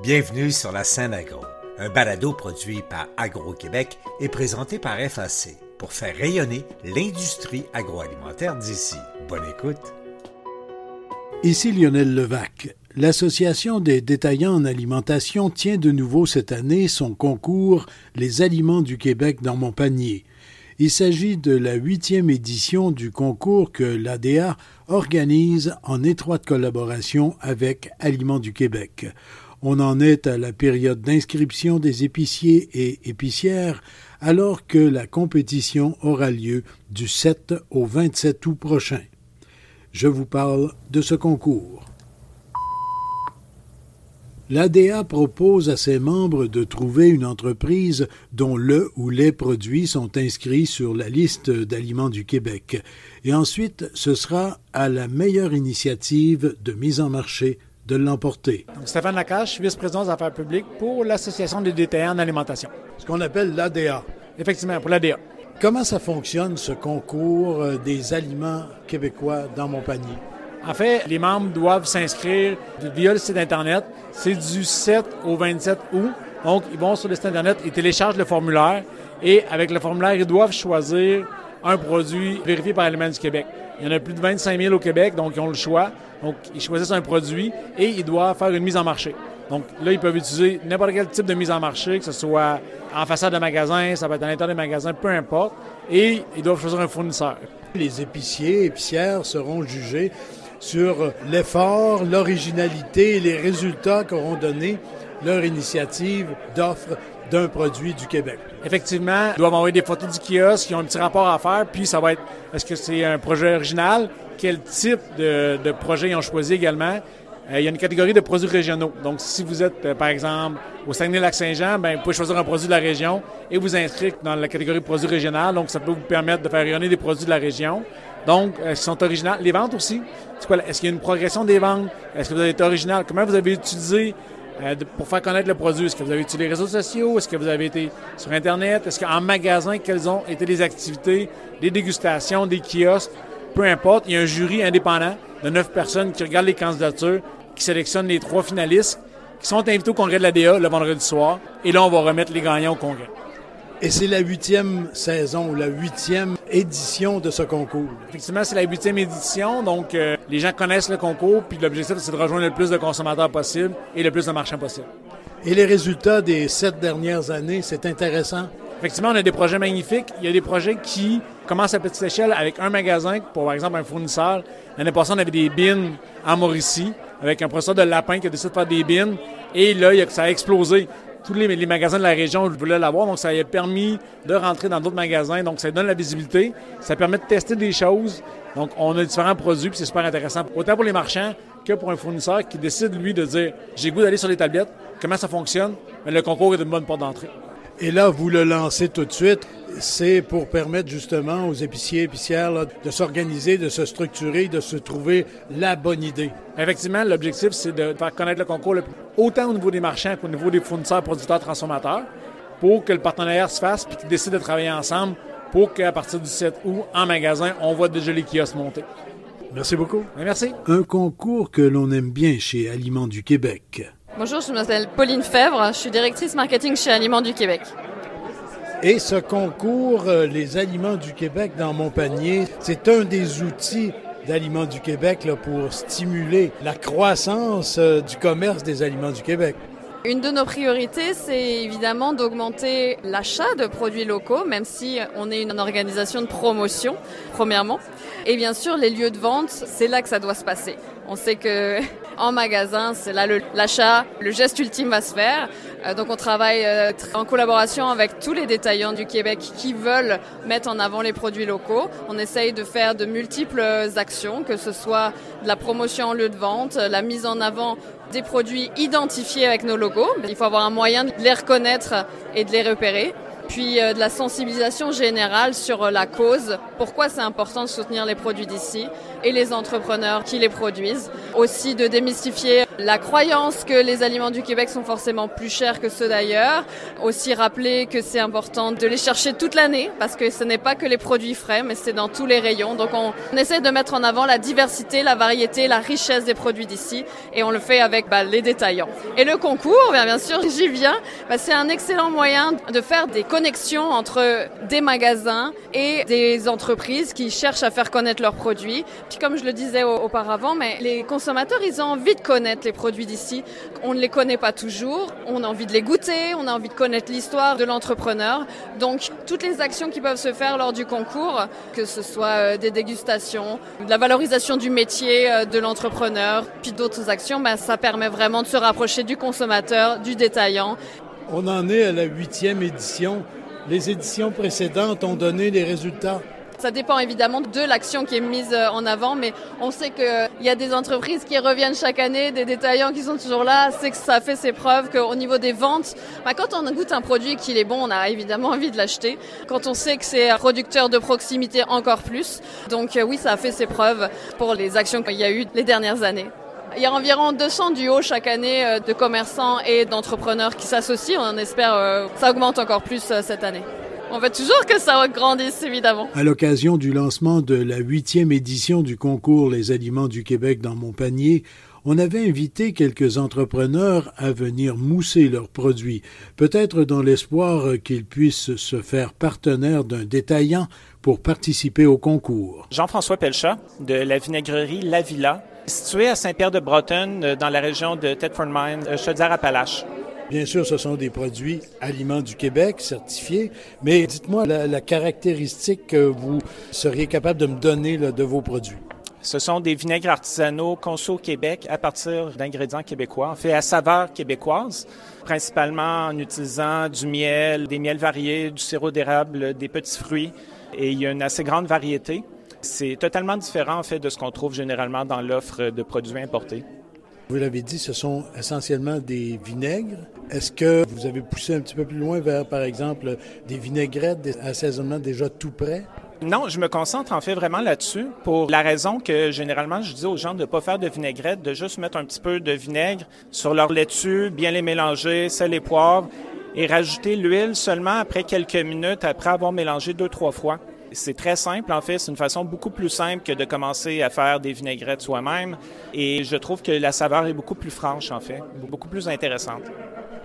Bienvenue sur la scène agro, un balado produit par Agro-Québec et présenté par FAC pour faire rayonner l'industrie agroalimentaire d'ici. Bonne écoute. Ici Lionel Levac. L'Association des détaillants en alimentation tient de nouveau cette année son concours Les aliments du Québec dans mon panier. Il s'agit de la huitième édition du concours que l'ADA organise en étroite collaboration avec Aliments du Québec. On en est à la période d'inscription des épiciers et épicières alors que la compétition aura lieu du 7 au 27 août prochain. Je vous parle de ce concours. L'ADA propose à ses membres de trouver une entreprise dont le ou les produits sont inscrits sur la liste d'aliments du Québec. Et ensuite, ce sera à la meilleure initiative de mise en marché de l'emporter. Stéphane Lacache, vice-président des affaires publiques pour l'Association des détaillants en alimentation. Ce qu'on appelle l'ADA. Effectivement, pour l'ADA. Comment ça fonctionne, ce concours euh, des aliments québécois dans mon panier? En fait, les membres doivent s'inscrire via le site Internet. C'est du 7 au 27 août. Donc, ils vont sur le site Internet, ils téléchargent le formulaire et avec le formulaire, ils doivent choisir un produit vérifié par Aliments du Québec. Il y en a plus de 25 000 au Québec, donc ils ont le choix. Donc, ils choisissent un produit et ils doivent faire une mise en marché. Donc là, ils peuvent utiliser n'importe quel type de mise en marché, que ce soit en façade de magasin, ça peut être à l'intérieur des magasins, peu importe. Et ils doivent choisir un fournisseur. Les épiciers et épicières seront jugés sur l'effort, l'originalité et les résultats qu'auront donné leur initiative d'offre d'un produit du Québec. Effectivement, ils doivent envoyer des photos du kiosque, ils ont un petit rapport à faire, puis ça va être, est-ce que c'est un projet original? Quel type de, de projet ils ont choisi également? Euh, il y a une catégorie de produits régionaux. Donc, si vous êtes, euh, par exemple, au Saguenay-Lac-Saint-Jean, ben, vous pouvez choisir un produit de la région et vous inscrire dans la catégorie produits régionaux. Donc, ça peut vous permettre de faire rayonner des produits de la région. Donc, euh, qui sont originaux. Les ventes aussi. Est-ce qu'il y a une progression des ventes? Est-ce que vous avez été original? Comment vous avez utilisé pour faire connaître le produit? Est-ce que vous avez utilisé les réseaux sociaux? Est-ce que vous avez été sur Internet? Est-ce qu'en magasin, quelles ont été les activités, des dégustations, des kiosques? Peu importe, il y a un jury indépendant de neuf personnes qui regardent les candidatures, qui sélectionne les trois finalistes qui sont invités au congrès de l'ADA le vendredi soir. Et là, on va remettre les gagnants au congrès. Et c'est la huitième saison, la huitième édition de ce concours. Effectivement, c'est la huitième édition, donc euh, les gens connaissent le concours, puis l'objectif, c'est de rejoindre le plus de consommateurs possible et le plus de marchands possible. Et les résultats des sept dernières années, c'est intéressant? Effectivement, on a des projets magnifiques. Il y a des projets qui commencent à petite échelle avec un magasin, pour par exemple un fournisseur. L'année passée, on avait des bins en Mauricie avec un processeur de lapin qui a décidé de faire des bins. Et là, ça a explosé. Tous les, magasins de la région voulaient l'avoir, donc ça a permis de rentrer dans d'autres magasins. Donc, ça donne la visibilité. Ça permet de tester des choses. Donc, on a différents produits, puis c'est super intéressant, autant pour les marchands que pour un fournisseur qui décide, lui, de dire j'ai goût d'aller sur les tablettes, comment ça fonctionne? Mais le concours est une bonne porte d'entrée. Et là, vous le lancez tout de suite. C'est pour permettre justement aux épiciers et épicières de s'organiser, de se structurer, de se trouver la bonne idée. Effectivement, l'objectif, c'est de faire connaître le concours autant au niveau des marchands qu'au niveau des fournisseurs, producteurs, transformateurs, pour que le partenariat se fasse et qu'ils décident de travailler ensemble pour qu'à partir du 7 août, en magasin, on voit déjà les kiosques monter. Merci beaucoup. Merci. Un concours que l'on aime bien chez Aliments du Québec. Bonjour, je m'appelle Pauline Fèvre, je suis directrice marketing chez Aliments du Québec. Et ce concours, euh, les aliments du Québec dans mon panier, c'est un des outils d'Aliments du Québec pour stimuler la croissance euh, du commerce des aliments du Québec. Une de nos priorités, c'est évidemment d'augmenter l'achat de produits locaux, même si on est une organisation de promotion, premièrement. Et bien sûr, les lieux de vente, c'est là que ça doit se passer. On sait que en magasin, c'est là l'achat, le, geste ultime va se faire. Euh, donc on travaille euh, en collaboration avec tous les détaillants du Québec qui veulent mettre en avant les produits locaux. On essaye de faire de multiples actions, que ce soit de la promotion en lieu de vente, la mise en avant des produits identifiés avec nos logos. Il faut avoir un moyen de les reconnaître et de les repérer puis euh, de la sensibilisation générale sur la cause, pourquoi c'est important de soutenir les produits d'ici, et les entrepreneurs qui les produisent. Aussi de démystifier la croyance que les aliments du Québec sont forcément plus chers que ceux d'ailleurs. Aussi rappeler que c'est important de les chercher toute l'année parce que ce n'est pas que les produits frais, mais c'est dans tous les rayons. Donc on, essaie de mettre en avant la diversité, la variété, la richesse des produits d'ici et on le fait avec bah, les détaillants. Et le concours, bien, bien sûr, j'y viens. Bah, c'est un excellent moyen de faire des connexions entre des magasins et des entreprises qui cherchent à faire connaître leurs produits. Puis comme je le disais auparavant, mais les consommateurs, ils ont envie de connaître les produits d'ici. On ne les connaît pas toujours. On a envie de les goûter. On a envie de connaître l'histoire de l'entrepreneur. Donc, toutes les actions qui peuvent se faire lors du concours, que ce soit euh, des dégustations, de la valorisation du métier euh, de l'entrepreneur, puis d'autres actions, ben, ça permet vraiment de se rapprocher du consommateur, du détaillant. On en est à la huitième édition. Les éditions précédentes ont donné les résultats. Ça dépend évidemment de l'action qui est mise euh, en avant, mais on sait qu'il y a des entreprises qui reviennent chaque année, des détaillants qui sont toujours là. C'est que ça fait ses preuves qu'au niveau des ventes, bah, quand on goûte un produit qui est bon, on a évidemment envie de l'acheter. Quand on sait que c'est un producteur de proximité, encore plus. Donc euh, oui, ça a fait ses preuves pour les actions qu'il y a eu les dernières années. Il y a environ 200 duos chaque année euh, de commerçants et d'entrepreneurs qui s'associent. On espère que ça augmente encore plus cette année. On veut toujours que ça grandisse, évidemment. À l'occasion du lancement de la huitième édition du concours Les aliments du Québec dans mon panier, on avait invité quelques entrepreneurs à venir mousser leurs produits, peut-être dans l'espoir qu'ils puissent se faire partenaires d'un détaillant pour participer au concours. Jean-François Pelchat de la vinaigrerie La Villa, située à Saint-Pierre-de-Bretonne dans la région de Thetford Mines, euh, Chaudière-Appalaches. Bien sûr, ce sont des produits aliments du Québec certifiés, mais dites-moi la, caractéristique que vous seriez capable de me donner de vos produits? Ce sont des vinaigres artisanaux conçus au Québec à partir d'ingrédients québécois, fait à saveur québécoise, principalement en utilisant du miel, des miels variés, du sirop d'érable, des petits fruits, et il y a une assez grande variété. C'est totalement différent en fait de ce qu'on trouve généralement dans l'offre de produits importés. Vous l'avez dit, ce sont essentiellement des vinaigres. Est-ce que vous avez poussé un petit peu plus loin vers, par exemple, des vinaigrettes, des assaisonnements déjà tout prêts? Non, je me concentre en fait vraiment là-dessus pour la raison que généralement je dis aux gens de ne pas faire de vinaigrette, de juste mettre un petit peu de vinaigre sur leur laitue, bien les mélanger, sel et poivre et rajouter l'huile seulement après quelques minutes après avoir mélangé deux, trois fois. C'est très simple, en fait. C'est une façon beaucoup plus simple que de commencer à faire des vinaigrettes soi-même. Et je trouve que la saveur est beaucoup plus franche, en fait, beaucoup plus intéressante.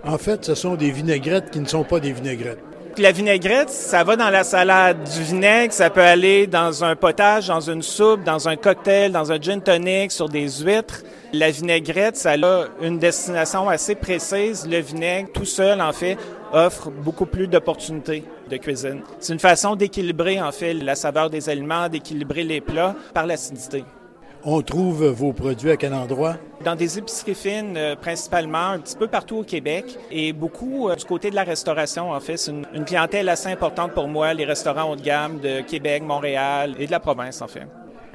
En fait, ce sont des vinaigrettes qui ne sont pas des vinaigrettes. La vinaigrette, ça va dans la salade. Du vinaigre, ça peut aller dans un potage, dans une soupe, dans un cocktail, dans un gin tonic, sur des huîtres. La vinaigrette, ça a une destination assez précise. Le vinaigre, tout seul, en fait, offre beaucoup plus d'opportunités de cuisine. C'est une façon d'équilibrer, en fait, la saveur des aliments, d'équilibrer les plats par l'acidité. On trouve vos produits à quel endroit? Dans des épiceries fines, euh, principalement, un petit peu partout au Québec et beaucoup euh, du côté de la restauration. En fait, c'est une, une, clientèle assez importante pour moi, les restaurants haut de gamme de Québec, Montréal et de la province, en fait.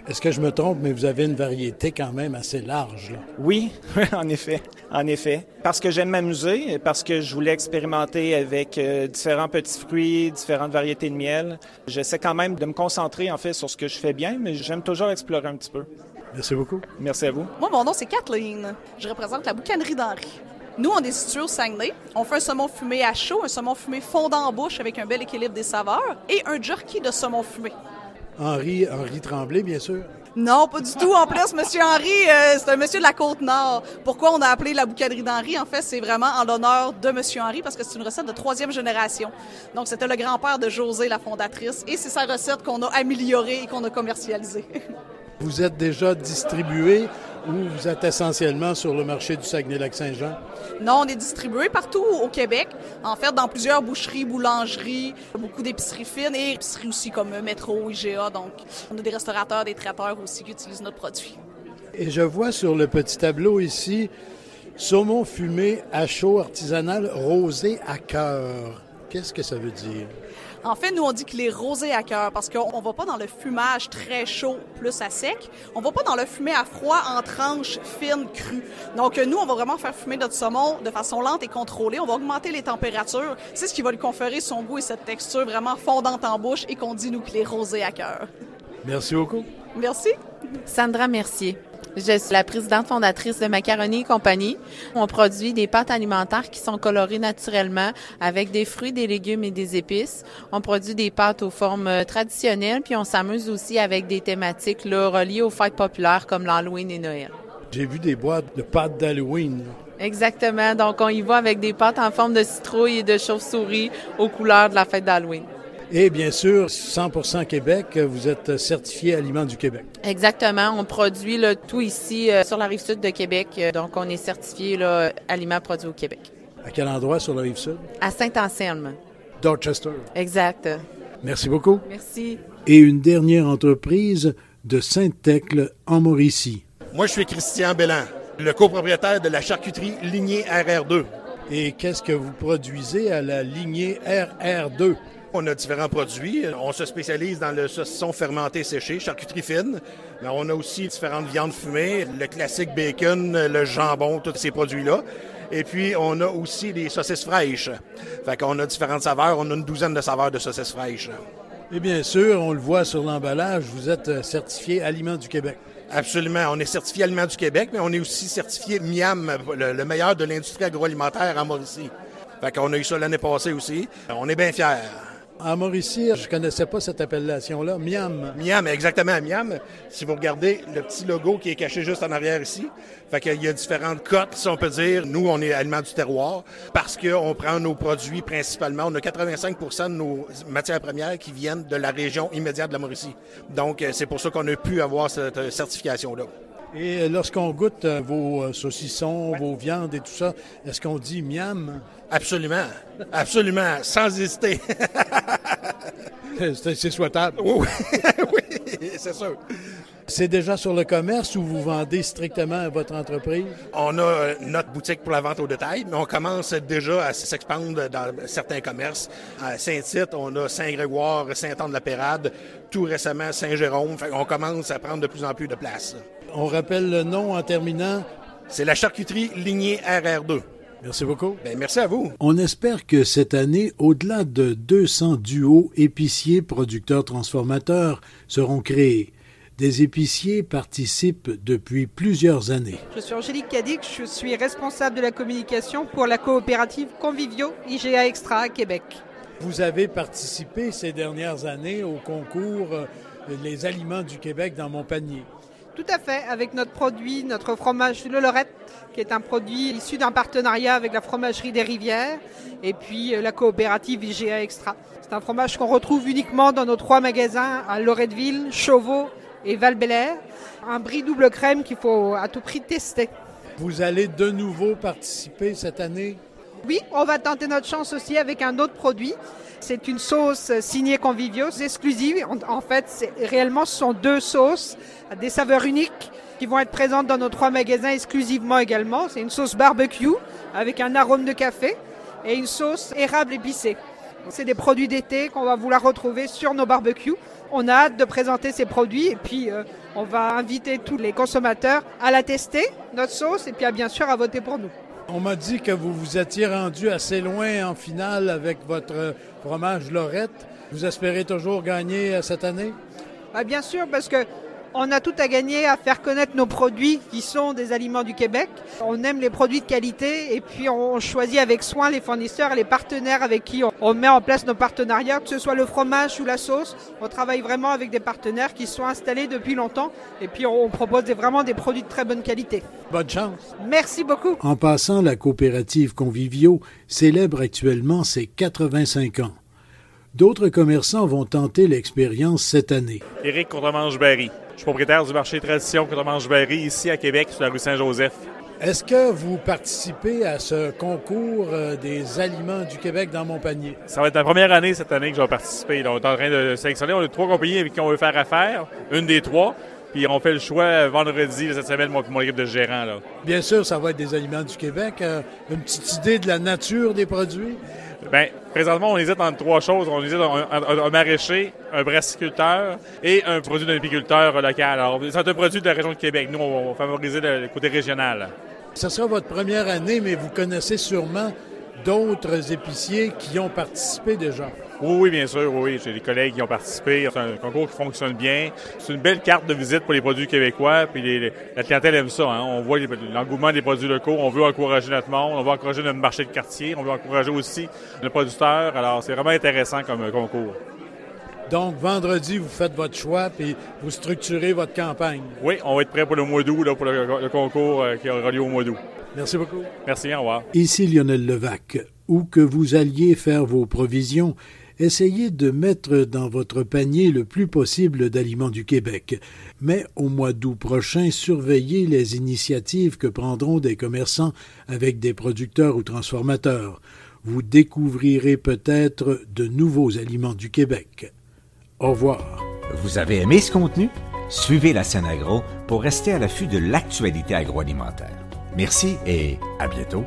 Est-ce que je me trompe, mais vous avez une variété quand même assez large? Là? Oui, en effet, en effet. Parce que j'aime m'amuser, parce que je voulais expérimenter avec euh, différents petits fruits, différentes variétés de miel. J'essaie quand même de me concentrer en fait sur ce que je fais bien, mais j'aime toujours explorer un petit peu. Merci beaucoup. Merci à vous. Moi, mon nom, c'est Kathleen. Je représente la boucanerie d'Henri. Nous, on est situé au Saguenay. On fait un saumon fumé à chaud, un saumon fumé fondant en bouche avec un bel équilibre des saveurs et un jerky de saumon fumé. Henri, Henri Tremblay, bien sûr. Non, pas du tout. En plus, Monsieur Henri, euh, c'est un monsieur de la Côte-Nord. Pourquoi on a appelé la boucanerie d'Henri? En fait, c'est vraiment en l'honneur de Monsieur Henri parce que c'est une recette de troisième génération. Donc, c'était le grand-père de José, la fondatrice, et c'est sa recette qu'on a améliorée et qu'on a commercialisée. Vous êtes déjà distribué ou vous êtes essentiellement sur le marché du Saguenay-Lac-Saint-Jean? Non, on est distribué partout au Québec. En fait, dans plusieurs boucheries, boulangeries, beaucoup d'épiceries fines et épiceries aussi comme Métro, IGA. Donc, on a des restaurateurs, des traiteurs aussi qui utilisent notre produit. Et je vois sur le petit tableau ici, saumon fumé à chaud artisanal rosé à cœur. Qu'est-ce que ça veut dire? En fait, nous, on dit qu'il est rosé à cœur parce qu'on ne va pas dans le fumage très chaud plus à sec. On va pas dans le fumé à froid en tranches fines, crues. Donc, nous, on va vraiment faire fumer notre saumon de façon lente et contrôlée. On va augmenter les températures. C'est ce qui va lui conférer son goût et cette texture vraiment fondante en bouche et qu'on dit, nous, qu'il est rosé à cœur. Merci beaucoup. Merci. Sandra Mercier. Je suis la présidente fondatrice de Macaroni et compagnie. On produit des pâtes alimentaires qui sont colorées naturellement avec des fruits, des légumes et des épices. On produit des pâtes aux formes euh, traditionnelles, puis on s'amuse aussi avec des thématiques là, reliées aux fêtes populaires comme l'Halloween et Noël. J'ai vu des boîtes de pâtes d'Halloween. Exactement. Donc, on y va avec des pâtes en forme de citrouille et de chauve-souris aux couleurs de la fête d'Halloween. Et bien sûr, 100% Québec, vous êtes certifié Aliments du Québec. Exactement. On produit là, tout ici euh, sur la rive sud de Québec. Euh, donc, on est certifié là, Aliments produits au Québec. À quel endroit sur la rive sud? À Saint-Anselme. Dorchester. Exact. Merci beaucoup. Merci. Et une dernière entreprise de Saint-Tecle en Mauricie. Moi, je suis Christian Bellan, le copropriétaire de la charcuterie Lignée RR2. Et qu'est-ce que vous produisez à la lignée RR2? On a différents produits. On se spécialise dans le saucisson fermenté séché, charcuterie fine. Mais on a aussi différentes viandes fumées, le classique bacon, le jambon, tous ces produits-là. Et puis, on a aussi des saucisses fraîches. Fait qu'on a différentes saveurs. On a une douzaine de saveurs de saucisses fraîches. Et bien sûr, on le voit sur l'emballage, vous êtes certifié Aliments du Québec. Absolument. On est certifié Aliments du Québec, mais on est aussi certifié MIAM, le, le meilleur de l'industrie agroalimentaire en Mauricie. Fait qu'on a eu ça l'année passée aussi. On est bien fiers. En Mauricie, je connaissais pas cette appellation-là, Miam. Miam, exactement, Miam. Si vous regardez le petit logo qui est caché juste en arrière ici, fait y a différentes cotes, si on peut dire. Nous, on est aliments du terroir parce qu'on prend nos produits principalement. On a 85% de nos matières premières qui viennent de la région immédiate de la Mauricie. Donc, c'est pour ça qu'on a pu avoir cette certification-là. Et lorsqu'on goûte vos saucissons, vos viandes et tout ça, est-ce qu'on dit miam? Absolument. Absolument. Sans hésiter. c'est souhaitable. Oui, oui c'est sûr. C'est déjà sur le commerce ou vous vendez strictement à votre entreprise? On a notre boutique pour la vente au détail, mais on commence déjà à s'expandre dans certains commerces. À Saint-Tite, on a Saint-Grégoire, Saint-Anne-de-la-Pérade, tout récemment Saint-Jérôme. On commence à prendre de plus en plus de place. On rappelle le nom en terminant. C'est la charcuterie lignée RR2. Merci beaucoup. Bien, merci à vous. On espère que cette année, au-delà de 200 duos épiciers producteurs transformateurs seront créés. Des épiciers participent depuis plusieurs années. Je suis Angélique Cadic, je suis responsable de la communication pour la coopérative Convivio IGA Extra à Québec. Vous avez participé ces dernières années au concours Les aliments du Québec dans mon panier. Tout à fait, avec notre produit, notre fromage Le Lorette, qui est un produit issu d'un partenariat avec la fromagerie des Rivières et puis la coopérative IGA Extra. C'est un fromage qu'on retrouve uniquement dans nos trois magasins à Loretteville, Chauveau et val Un brie double crème qu'il faut à tout prix tester. Vous allez de nouveau participer cette année? Oui, on va tenter notre chance aussi avec un autre produit. C'est une sauce signée Convivios, exclusive. En fait, réellement, ce sont deux sauces des saveurs uniques qui vont être présentes dans nos trois magasins exclusivement également. C'est une sauce barbecue avec un arôme de café et une sauce érable épicée. C'est des produits d'été qu'on va vouloir retrouver sur nos barbecues. On a hâte de présenter ces produits et puis euh, on va inviter tous les consommateurs à la tester, notre sauce, et puis bien sûr à voter pour nous. On m'a dit que vous vous étiez rendu assez loin en finale avec votre fromage Lorette. Vous espérez toujours gagner cette année? Bah bien sûr, parce que on a tout à gagner à faire connaître nos produits qui sont des aliments du Québec. On aime les produits de qualité et puis on choisit avec soin les fournisseurs et les partenaires avec qui on met en place nos partenariats, que ce soit le fromage ou la sauce. On travaille vraiment avec des partenaires qui sont installés depuis longtemps et puis on propose vraiment des produits de très bonne qualité. Bonne chance. Merci beaucoup. En passant, la coopérative Convivio célèbre actuellement ses 85 ans. D'autres commerçants vont tenter l'expérience cette année. Éric Courtemanche-Barry. Je suis propriétaire du marché Tradition Courtemanche-Barry ici à Québec, sur la rue Saint-Joseph. Est-ce que vous participez à ce concours des aliments du Québec dans mon panier? Ça va être la première année cette année que je vais participer. on est en train de sélectionner. On a trois compagnies avec qui on veut faire affaire. Une des trois. Puis on fait le choix vendredi cette semaine, mon, mon équipe de gérants. Là. Bien sûr, ça va être des aliments du Québec. une petite idée de la nature des produits? Bien, présentement, on hésite entre trois choses. On hésite un, un, un maraîcher, un brassiculteur et un produit d'un apiculteur local. Alors, c'est un produit de la région de Québec. Nous, on va favoriser le, côté régional. Ce sera votre première année, mais vous connaissez sûrement d'autres épiciers qui ont participé déjà. Oui, oui, bien sûr, oui. J'ai des collègues qui ont participé. C'est un concours qui fonctionne bien. C'est une belle carte de visite pour les produits québécois. Puis la clientèle aime ça. Hein. On voit l'engouement des produits locaux. On veut encourager notre monde. On veut encourager notre marché de quartier. On veut encourager aussi nos producteurs. Alors, c'est vraiment intéressant comme concours. Donc, vendredi, vous faites votre choix puis vous structurez votre campagne. Oui, on va être prêt pour le mois d'août, pour le, concours euh, qui aura lieu au mois d'août. Merci beaucoup. Merci, au revoir. Ici Lionel Levac. Où que vous alliez faire vos provisions, essayez de mettre dans votre panier le plus possible d'aliments du Québec. Mais au mois d'août prochain, surveillez les initiatives que prendront des commerçants avec des producteurs ou transformateurs. Vous découvrirez peut-être de nouveaux aliments du Québec. Au revoir. Vous avez aimé ce contenu? Suivez la scène agro pour rester à l'affût de l'actualité agroalimentaire. Merci et à bientôt.